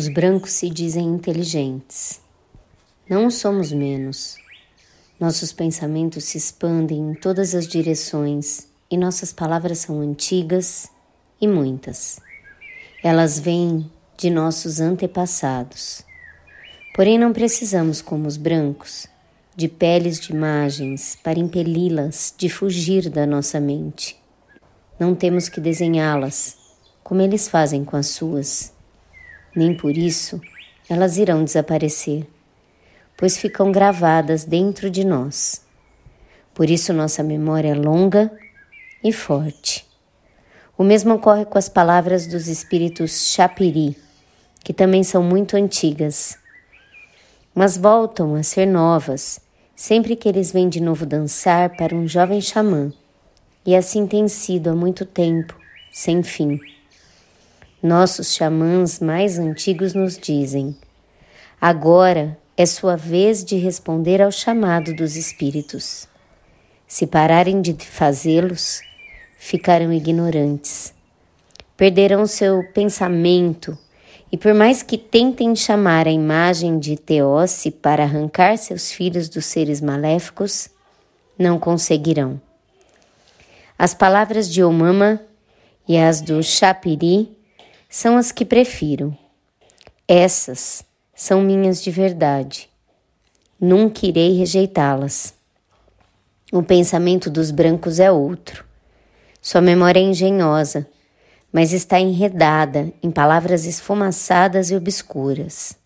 Os brancos se dizem inteligentes. Não somos menos. Nossos pensamentos se expandem em todas as direções e nossas palavras são antigas e muitas. Elas vêm de nossos antepassados. Porém, não precisamos, como os brancos, de peles de imagens para impeli-las de fugir da nossa mente. Não temos que desenhá-las, como eles fazem com as suas nem por isso elas irão desaparecer, pois ficam gravadas dentro de nós. Por isso nossa memória é longa e forte. O mesmo ocorre com as palavras dos espíritos Chapiri, que também são muito antigas, mas voltam a ser novas sempre que eles vêm de novo dançar para um jovem xamã, e assim tem sido há muito tempo, sem fim. Nossos xamãs mais antigos nos dizem: agora é sua vez de responder ao chamado dos espíritos. Se pararem de fazê-los, ficarão ignorantes. Perderão seu pensamento e, por mais que tentem chamar a imagem de Teosse para arrancar seus filhos dos seres maléficos, não conseguirão. As palavras de Omama e as do Chapiri são as que prefiro. Essas são minhas de verdade. Nunca irei rejeitá-las. O pensamento dos brancos é outro. Sua memória é engenhosa, mas está enredada em palavras esfumaçadas e obscuras.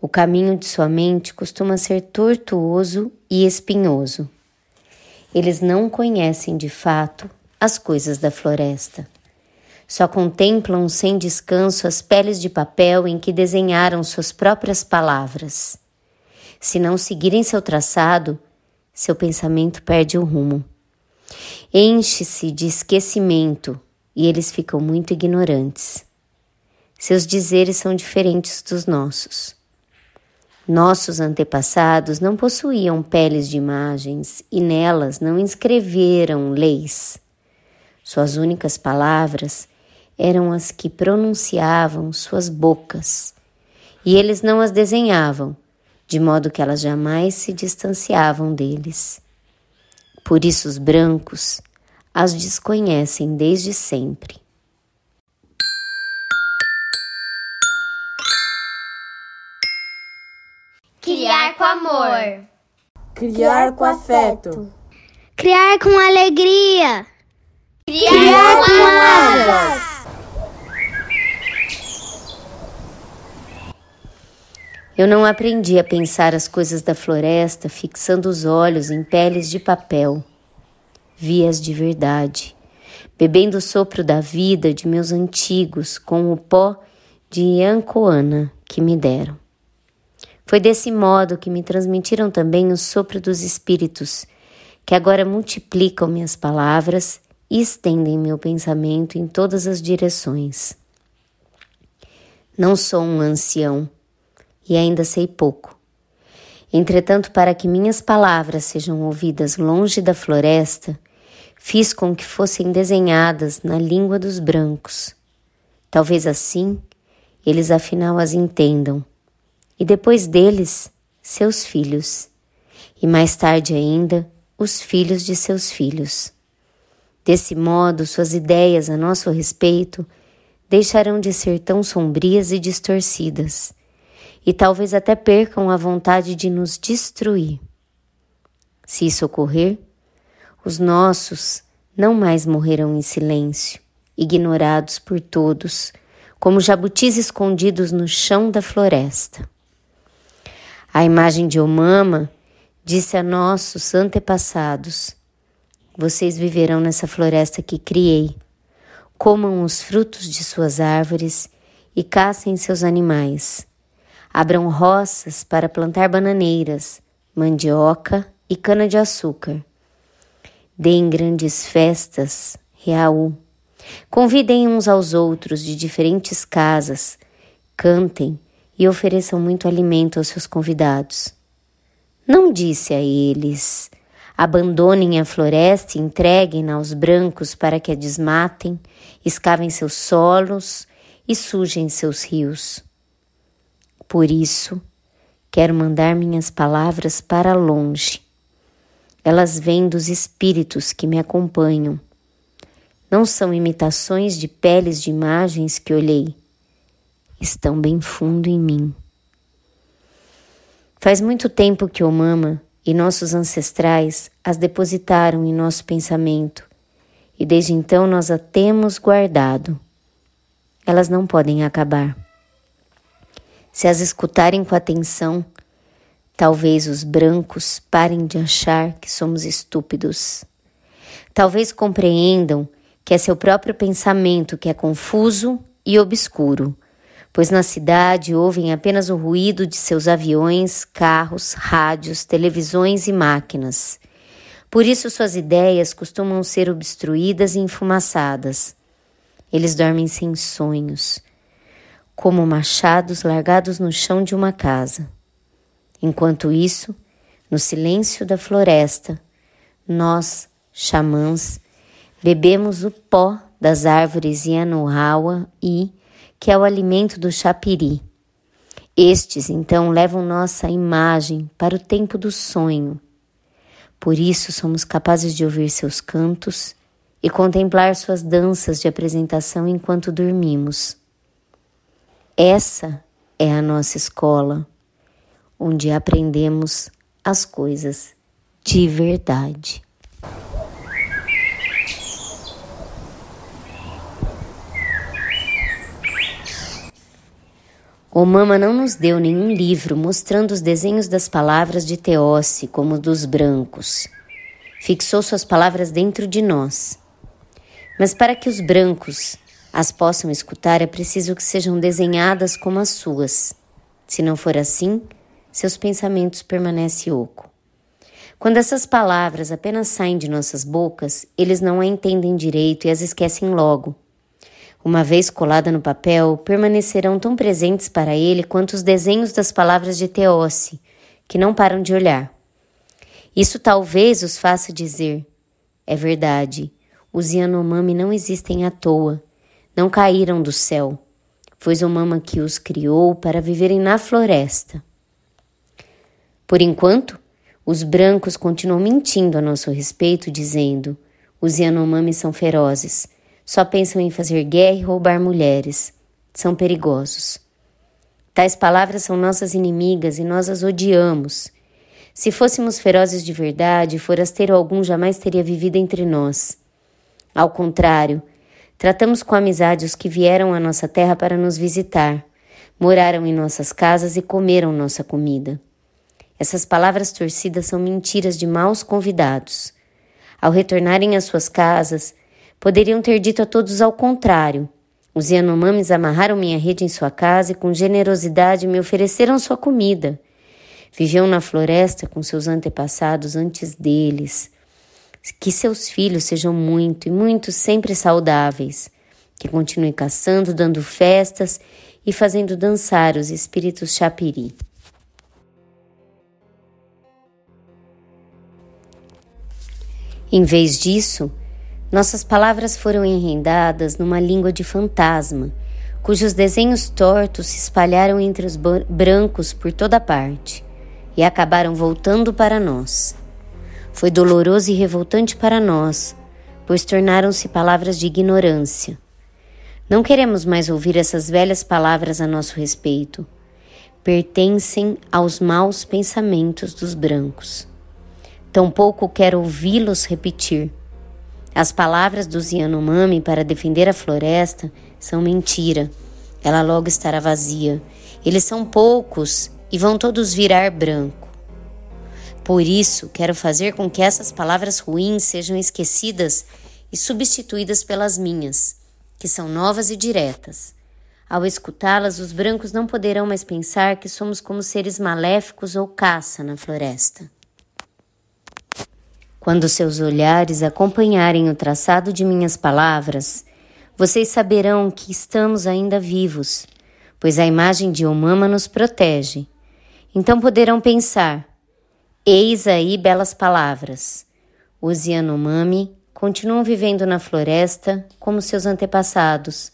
O caminho de sua mente costuma ser tortuoso e espinhoso. Eles não conhecem de fato as coisas da floresta. Só contemplam sem descanso as peles de papel em que desenharam suas próprias palavras. Se não seguirem seu traçado, seu pensamento perde o rumo. Enche-se de esquecimento e eles ficam muito ignorantes. Seus dizeres são diferentes dos nossos. Nossos antepassados não possuíam peles de imagens e nelas não inscreveram leis. Suas únicas palavras eram as que pronunciavam suas bocas, e eles não as desenhavam, de modo que elas jamais se distanciavam deles. Por isso os brancos as desconhecem desde sempre. Criar com amor. Criar com afeto. Criar com alegria. Criar, Criar com asas. Eu não aprendi a pensar as coisas da floresta fixando os olhos em peles de papel. Vi-as de verdade, bebendo o sopro da vida de meus antigos com o pó de Yancoana que me deram. Foi desse modo que me transmitiram também o sopro dos espíritos, que agora multiplicam minhas palavras e estendem meu pensamento em todas as direções. Não sou um ancião e ainda sei pouco. Entretanto, para que minhas palavras sejam ouvidas longe da floresta, fiz com que fossem desenhadas na língua dos brancos. Talvez assim eles afinal as entendam, e depois deles, seus filhos, e mais tarde ainda, os filhos de seus filhos. Desse modo, suas ideias a nosso respeito deixarão de ser tão sombrias e distorcidas e talvez até percam a vontade de nos destruir. Se isso ocorrer, os nossos não mais morrerão em silêncio, ignorados por todos, como jabutis escondidos no chão da floresta. A imagem de Omama disse a nossos antepassados: Vocês viverão nessa floresta que criei. Comam os frutos de suas árvores e caçem seus animais Abram roças para plantar bananeiras, mandioca e cana-de-açúcar. Deem grandes festas, real. Convidem uns aos outros de diferentes casas, cantem e ofereçam muito alimento aos seus convidados. Não disse a eles: abandonem a floresta e entreguem-na aos brancos para que a desmatem, escavem seus solos e sujem seus rios. Por isso, quero mandar minhas palavras para longe. Elas vêm dos espíritos que me acompanham. Não são imitações de peles de imagens que olhei. Estão bem fundo em mim. Faz muito tempo que o mama e nossos ancestrais as depositaram em nosso pensamento, e desde então nós a temos guardado. Elas não podem acabar. Se as escutarem com atenção, talvez os brancos parem de achar que somos estúpidos. Talvez compreendam que é seu próprio pensamento que é confuso e obscuro, pois na cidade ouvem apenas o ruído de seus aviões, carros, rádios, televisões e máquinas. Por isso suas ideias costumam ser obstruídas e enfumaçadas. Eles dormem sem sonhos como machados largados no chão de uma casa. Enquanto isso, no silêncio da floresta, nós, xamãs, bebemos o pó das árvores Yanuhawa e, que é o alimento do chapiri. Estes, então, levam nossa imagem para o tempo do sonho. Por isso somos capazes de ouvir seus cantos e contemplar suas danças de apresentação enquanto dormimos. Essa é a nossa escola, onde aprendemos as coisas de verdade. O Mama não nos deu nenhum livro mostrando os desenhos das palavras de Teósse como dos brancos. Fixou suas palavras dentro de nós. Mas para que os brancos as possam escutar, é preciso que sejam desenhadas como as suas. Se não for assim, seus pensamentos permanecem oco. Quando essas palavras apenas saem de nossas bocas, eles não a entendem direito e as esquecem logo. Uma vez colada no papel, permanecerão tão presentes para ele quanto os desenhos das palavras de Teósse, que não param de olhar. Isso talvez os faça dizer: é verdade, os Yanomami não existem à toa não caíram do céu. Foi Zomama que os criou para viverem na floresta. Por enquanto, os brancos continuam mentindo a nosso respeito, dizendo: os Yanomami são ferozes, só pensam em fazer guerra e roubar mulheres. São perigosos. Tais palavras são nossas inimigas e nós as odiamos. Se fôssemos ferozes de verdade, forasteiro algum jamais teria vivido entre nós. Ao contrário, Tratamos com amizade os que vieram à nossa terra para nos visitar, moraram em nossas casas e comeram nossa comida. Essas palavras torcidas são mentiras de maus convidados. Ao retornarem às suas casas, poderiam ter dito a todos ao contrário. Os Yanomamis amarraram minha rede em sua casa e com generosidade me ofereceram sua comida. Viviam na floresta com seus antepassados antes deles. Que seus filhos sejam muito e muito sempre saudáveis. Que continue caçando, dando festas e fazendo dançar os espíritos chapiri. Em vez disso, nossas palavras foram enrendadas numa língua de fantasma, cujos desenhos tortos se espalharam entre os brancos por toda parte e acabaram voltando para nós. Foi doloroso e revoltante para nós, pois tornaram-se palavras de ignorância. Não queremos mais ouvir essas velhas palavras a nosso respeito. Pertencem aos maus pensamentos dos brancos. Tampouco quero ouvi-los repetir. As palavras dos Yanomami para defender a floresta são mentira. Ela logo estará vazia. Eles são poucos e vão todos virar branco. Por isso, quero fazer com que essas palavras ruins sejam esquecidas e substituídas pelas minhas, que são novas e diretas. Ao escutá-las, os brancos não poderão mais pensar que somos como seres maléficos ou caça na floresta. Quando seus olhares acompanharem o traçado de minhas palavras, vocês saberão que estamos ainda vivos, pois a imagem de Omama nos protege. Então poderão pensar: Eis aí belas palavras. Os Yanomami continuam vivendo na floresta como seus antepassados,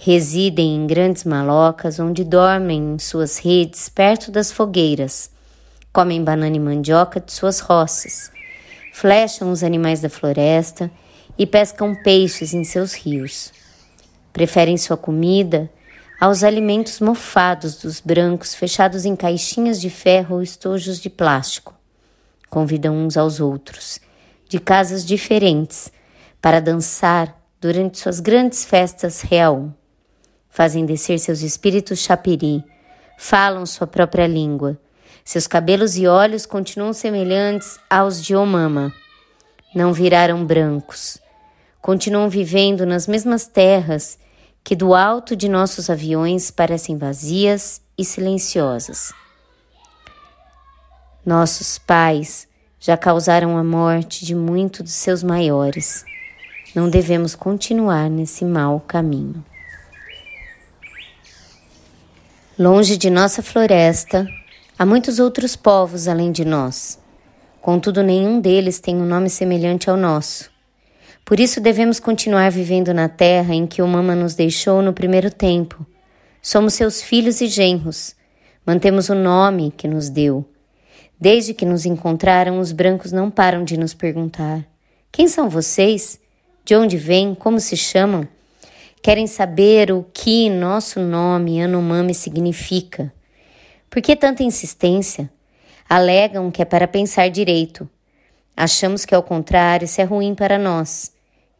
Residem em grandes malocas onde dormem em suas redes perto das fogueiras. Comem banana e mandioca de suas roças. Flecham os animais da floresta e pescam peixes em seus rios. Preferem sua comida aos alimentos mofados dos brancos fechados em caixinhas de ferro ou estojos de plástico. Convidam uns aos outros, de casas diferentes, para dançar durante suas grandes festas real. Fazem descer seus espíritos chapiri, falam sua própria língua. Seus cabelos e olhos continuam semelhantes aos de Omama. Não viraram brancos. Continuam vivendo nas mesmas terras que do alto de nossos aviões parecem vazias e silenciosas. Nossos pais já causaram a morte de muitos dos seus maiores. Não devemos continuar nesse mau caminho. Longe de nossa floresta, há muitos outros povos além de nós. Contudo, nenhum deles tem um nome semelhante ao nosso. Por isso devemos continuar vivendo na terra em que o Mama nos deixou no primeiro tempo. Somos seus filhos e genros. Mantemos o nome que nos deu. Desde que nos encontraram, os brancos não param de nos perguntar: Quem são vocês? De onde vêm? Como se chamam? Querem saber o que nosso nome Anomami significa. Por que tanta insistência? Alegam que é para pensar direito. Achamos que, ao contrário, isso é ruim para nós.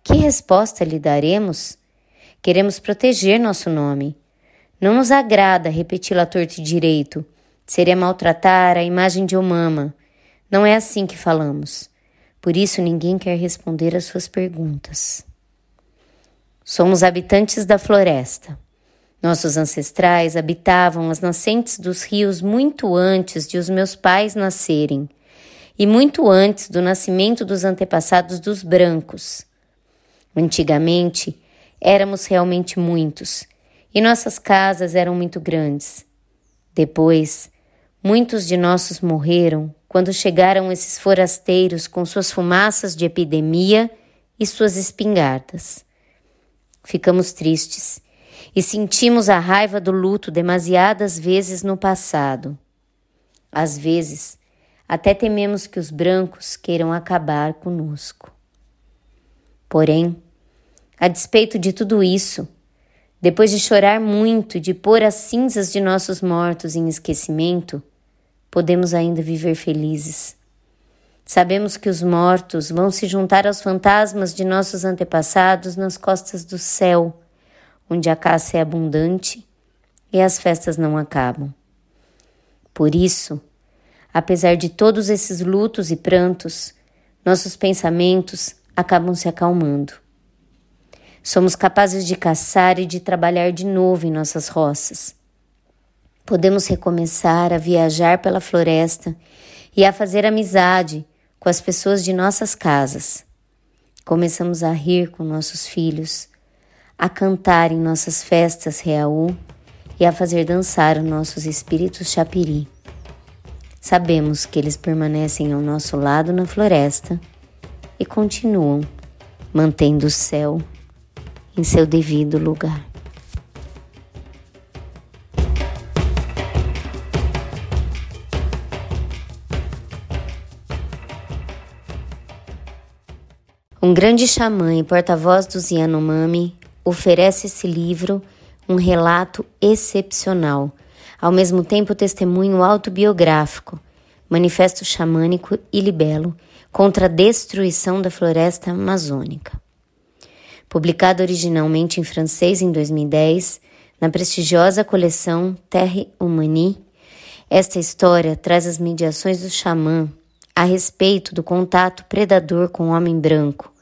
Que resposta lhe daremos? Queremos proteger nosso nome. Não nos agrada repeti-lo à torta e direito. Seria maltratar a imagem de Omama. Não é assim que falamos. Por isso ninguém quer responder às suas perguntas. Somos habitantes da floresta. Nossos ancestrais habitavam as nascentes dos rios muito antes de os meus pais nascerem e muito antes do nascimento dos antepassados dos brancos. Antigamente, éramos realmente muitos e nossas casas eram muito grandes. Depois, muitos de nossos morreram quando chegaram esses forasteiros com suas fumaças de epidemia e suas espingardas. Ficamos tristes e sentimos a raiva do luto demasiadas vezes no passado. Às vezes, até tememos que os brancos queiram acabar conosco. Porém, a despeito de tudo isso, depois de chorar muito de pôr as cinzas de nossos mortos em esquecimento, podemos ainda viver felizes. Sabemos que os mortos vão se juntar aos fantasmas de nossos antepassados nas costas do céu, onde a caça é abundante e as festas não acabam. Por isso, apesar de todos esses lutos e prantos, nossos pensamentos acabam se acalmando. Somos capazes de caçar e de trabalhar de novo em nossas roças. Podemos recomeçar a viajar pela floresta e a fazer amizade com as pessoas de nossas casas. Começamos a rir com nossos filhos, a cantar em nossas festas reaú e a fazer dançar os nossos espíritos chapiri. Sabemos que eles permanecem ao nosso lado na floresta e continuam mantendo o céu em seu devido lugar. Um grande xamã e porta-voz dos Yanomami oferece esse livro um relato excepcional, ao mesmo tempo testemunho autobiográfico, manifesto xamânico e libelo contra a destruição da floresta amazônica. Publicado originalmente em francês em 2010, na prestigiosa coleção Terre Humanie, esta história traz as mediações do xamã a respeito do contato predador com o homem branco,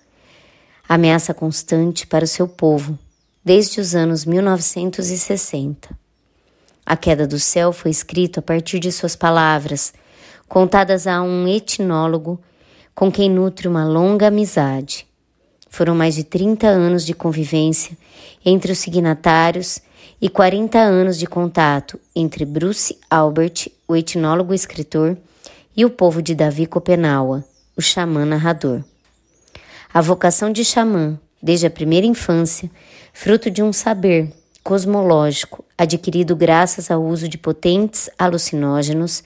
ameaça constante para o seu povo desde os anos 1960. A queda do céu foi escrito a partir de suas palavras, contadas a um etnólogo com quem nutre uma longa amizade. Foram mais de 30 anos de convivência entre os signatários e 40 anos de contato entre Bruce Albert, o etnólogo escritor, e o povo de Davi Copenaua, o xamã narrador. A vocação de xamã, desde a primeira infância, fruto de um saber cosmológico, adquirido graças ao uso de potentes alucinógenos,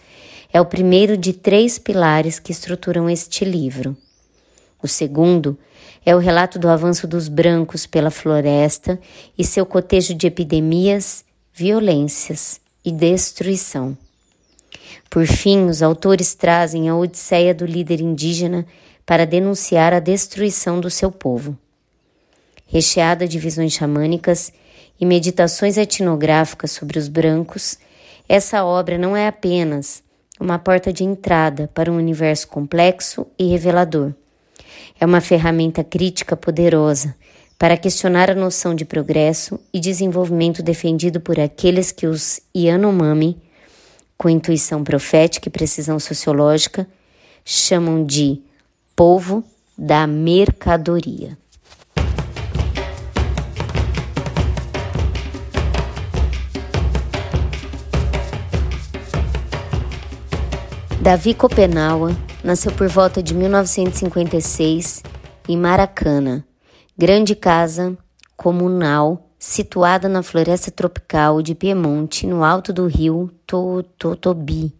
é o primeiro de três pilares que estruturam este livro. O segundo é o relato do avanço dos brancos pela floresta e seu cotejo de epidemias, violências e destruição. Por fim, os autores trazem a odisseia do líder indígena para denunciar a destruição do seu povo. Recheada de visões xamânicas e meditações etnográficas sobre os brancos, essa obra não é apenas uma porta de entrada para um universo complexo e revelador é uma ferramenta crítica poderosa para questionar a noção de progresso e desenvolvimento defendido por aqueles que os Yanomami, com intuição profética e precisão sociológica, chamam de povo da mercadoria. Davi Copenaua nasceu por volta de 1956 em Maracana, grande casa comunal situada na floresta tropical de Piemonte, no alto do rio Totobi,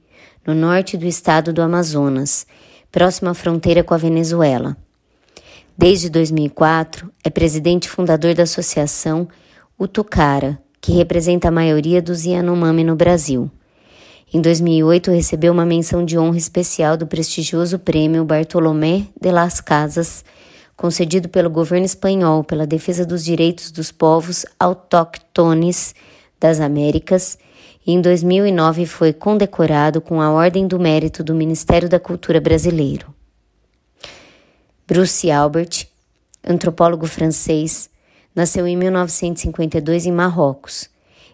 no norte do estado do Amazonas, próximo à fronteira com a Venezuela. Desde 2004, é presidente fundador da associação Utucara, que representa a maioria dos Yanomami no Brasil. Em 2008, recebeu uma menção de honra especial do prestigioso prêmio Bartolomé de las Casas, concedido pelo governo espanhol pela defesa dos direitos dos povos autóctones das Américas, e em 2009 foi condecorado com a Ordem do Mérito do Ministério da Cultura Brasileiro. Bruce Albert, antropólogo francês, nasceu em 1952 em Marrocos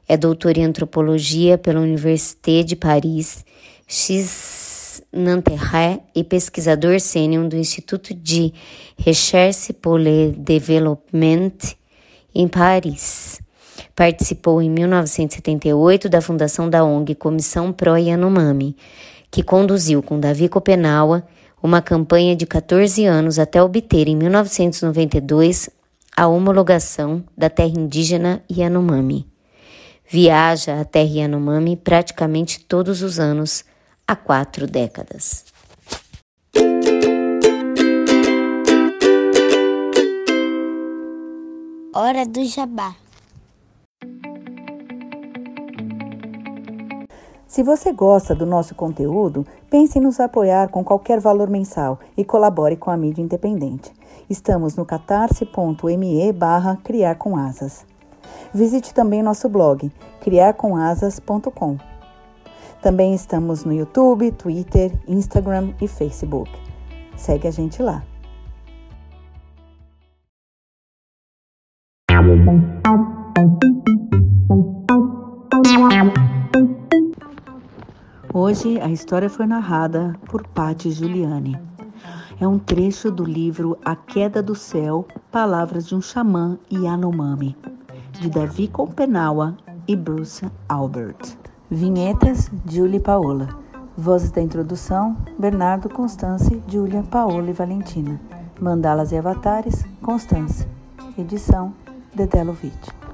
é doutor em antropologia pela Université de Paris, X Nanterre e pesquisador sênior do Instituto de Recherche pour le Développement em Paris. Participou em 1978 da fundação da ONG Comissão Pro Yanomami, que conduziu com Davi Copenaua uma campanha de 14 anos até obter em 1992 a homologação da terra indígena Yanomami. Viaja a terra Yanomami praticamente todos os anos há quatro décadas. Hora do Jabá. Se você gosta do nosso conteúdo, pense em nos apoiar com qualquer valor mensal e colabore com a mídia independente. Estamos no catarse.me barra criar com asas. Visite também nosso blog criarcomasas.com. Também estamos no YouTube, Twitter, Instagram e Facebook. Segue a gente lá. Hoje a história foi narrada por Patti Giuliani. É um trecho do livro A Queda do Céu, Palavras de um Xamã Yanomami de Davi Compenaua e Bruce Albert. Vinhetas, Julie Paola. Vozes da introdução, Bernardo Constance, Júlia, Paola e Valentina. Mandalas e avatares, Constance. Edição, Dedelovitch.